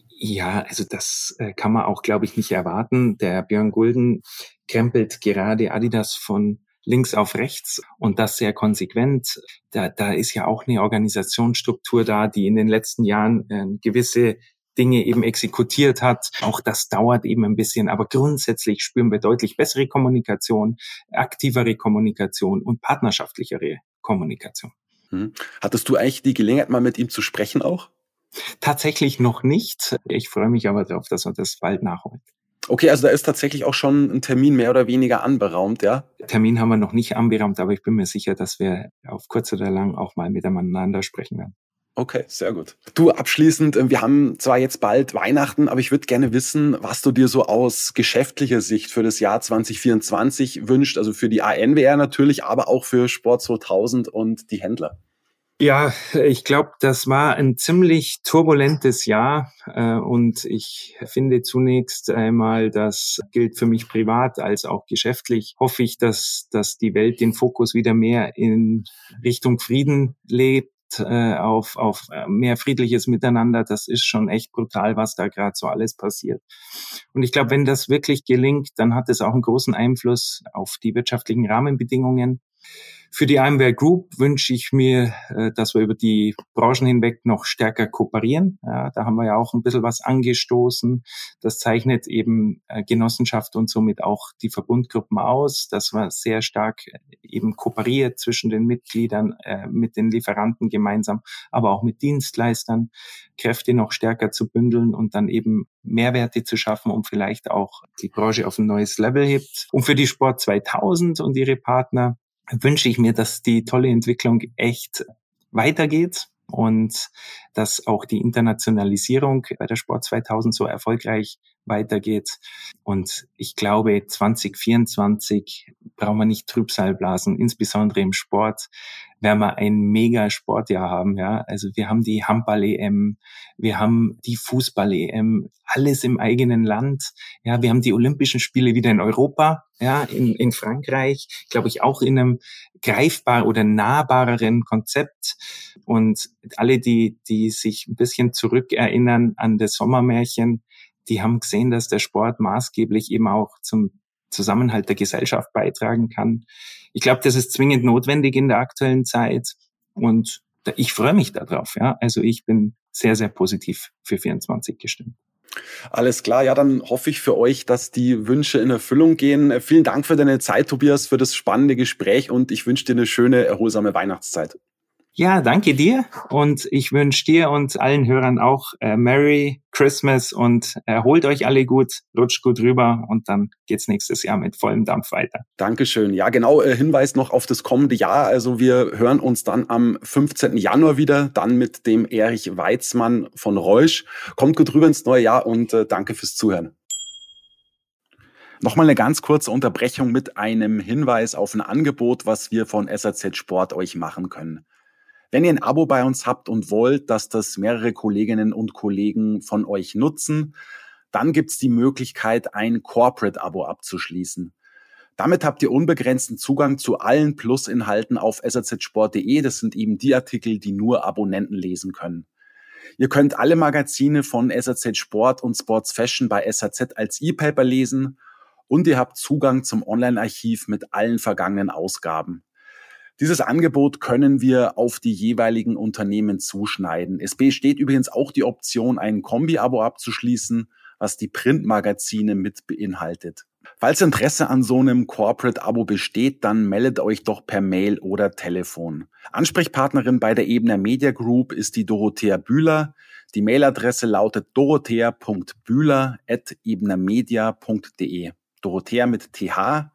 Ja, also das äh, kann man auch, glaube ich, nicht erwarten. Der Björn Gulden krempelt gerade Adidas von links auf rechts und das sehr konsequent. Da, da ist ja auch eine Organisationsstruktur da, die in den letzten Jahren äh, gewisse Dinge eben exekutiert hat. Auch das dauert eben ein bisschen, aber grundsätzlich spüren wir deutlich bessere Kommunikation, aktivere Kommunikation und partnerschaftlichere Kommunikation. Hm. Hattest du eigentlich die Gelegenheit, mal mit ihm zu sprechen auch? Tatsächlich noch nicht. Ich freue mich aber darauf, dass er das bald nachholt. Okay, also da ist tatsächlich auch schon ein Termin mehr oder weniger anberaumt, ja? Termin haben wir noch nicht anberaumt, aber ich bin mir sicher, dass wir auf kurz oder lang auch mal miteinander sprechen werden. Okay, sehr gut. Du, abschließend, äh, wir haben zwar jetzt bald Weihnachten, aber ich würde gerne wissen, was du dir so aus geschäftlicher Sicht für das Jahr 2024 wünscht, also für die ANWR natürlich, aber auch für Sport 2000 und die Händler. Ja, ich glaube, das war ein ziemlich turbulentes Jahr äh, und ich finde zunächst einmal, das gilt für mich privat als auch geschäftlich, hoffe ich, dass, dass die Welt den Fokus wieder mehr in Richtung Frieden lebt äh, auf, auf mehr friedliches Miteinander. Das ist schon echt brutal, was da gerade so alles passiert. Und ich glaube, wenn das wirklich gelingt, dann hat es auch einen großen Einfluss auf die wirtschaftlichen Rahmenbedingungen für die IMWare Group wünsche ich mir, äh, dass wir über die Branchen hinweg noch stärker kooperieren. Ja, da haben wir ja auch ein bisschen was angestoßen. Das zeichnet eben äh, Genossenschaft und somit auch die Verbundgruppen aus, dass man sehr stark äh, eben kooperiert zwischen den Mitgliedern, mit den Lieferanten gemeinsam, aber auch mit Dienstleistern, Kräfte noch stärker zu bündeln und dann eben Mehrwerte zu schaffen, um vielleicht auch die Branche auf ein neues Level hebt. Und für die Sport 2000 und ihre Partner wünsche ich mir, dass die tolle Entwicklung echt weitergeht und dass auch die Internationalisierung bei der Sport 2000 so erfolgreich weitergeht. Und ich glaube, 2024 brauchen wir nicht Trübsal blasen, insbesondere im Sport werden wir ein mega Sportjahr haben. Ja, also wir haben die Handball-EM, wir haben die Fußball-EM, alles im eigenen Land. Ja, wir haben die Olympischen Spiele wieder in Europa, ja, in, in Frankreich, glaube ich, auch in einem greifbar oder nahbareren Konzept. Und alle, die, die sich ein bisschen zurückerinnern an das Sommermärchen, die haben gesehen, dass der Sport maßgeblich eben auch zum Zusammenhalt der Gesellschaft beitragen kann. Ich glaube, das ist zwingend notwendig in der aktuellen Zeit und ich freue mich darauf. Ja, also ich bin sehr, sehr positiv für 24 gestimmt. Alles klar, ja, dann hoffe ich für euch, dass die Wünsche in Erfüllung gehen. Vielen Dank für deine Zeit, Tobias, für das spannende Gespräch und ich wünsche dir eine schöne, erholsame Weihnachtszeit. Ja, danke dir und ich wünsche dir und allen Hörern auch äh, Merry Christmas und erholt euch alle gut, rutscht gut rüber und dann geht's nächstes Jahr mit vollem Dampf weiter. Dankeschön. Ja, genau, äh, Hinweis noch auf das kommende Jahr. Also wir hören uns dann am 15. Januar wieder, dann mit dem Erich Weizmann von Reusch. Kommt gut rüber ins neue Jahr und äh, danke fürs Zuhören. Nochmal eine ganz kurze Unterbrechung mit einem Hinweis auf ein Angebot, was wir von SAZ Sport euch machen können. Wenn ihr ein Abo bei uns habt und wollt, dass das mehrere Kolleginnen und Kollegen von euch nutzen, dann gibt's die Möglichkeit, ein Corporate-Abo abzuschließen. Damit habt ihr unbegrenzten Zugang zu allen Plus-Inhalten auf sazsport.de. Das sind eben die Artikel, die nur Abonnenten lesen können. Ihr könnt alle Magazine von SAZ Sport und Sports Fashion bei SAZ als E-Paper lesen und ihr habt Zugang zum Online-Archiv mit allen vergangenen Ausgaben. Dieses Angebot können wir auf die jeweiligen Unternehmen zuschneiden. Es besteht übrigens auch die Option, ein Kombi-Abo abzuschließen, was die Printmagazine mit beinhaltet. Falls Interesse an so einem Corporate-Abo besteht, dann meldet euch doch per Mail oder Telefon. Ansprechpartnerin bei der Ebner Media Group ist die Dorothea Bühler. Die Mailadresse lautet dorothea.bühler.ebnermedia.de. Dorothea mit TH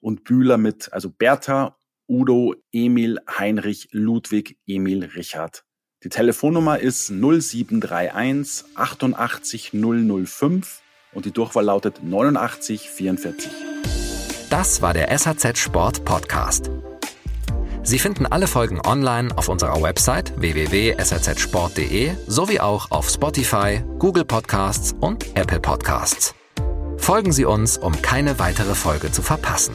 und Bühler mit, also Bertha Udo, Emil, Heinrich, Ludwig, Emil, Richard. Die Telefonnummer ist 0731 88 005 und die Durchwahl lautet 8944. Das war der SAZ Sport Podcast. Sie finden alle Folgen online auf unserer Website www.sazsport.de sowie auch auf Spotify, Google Podcasts und Apple Podcasts. Folgen Sie uns, um keine weitere Folge zu verpassen.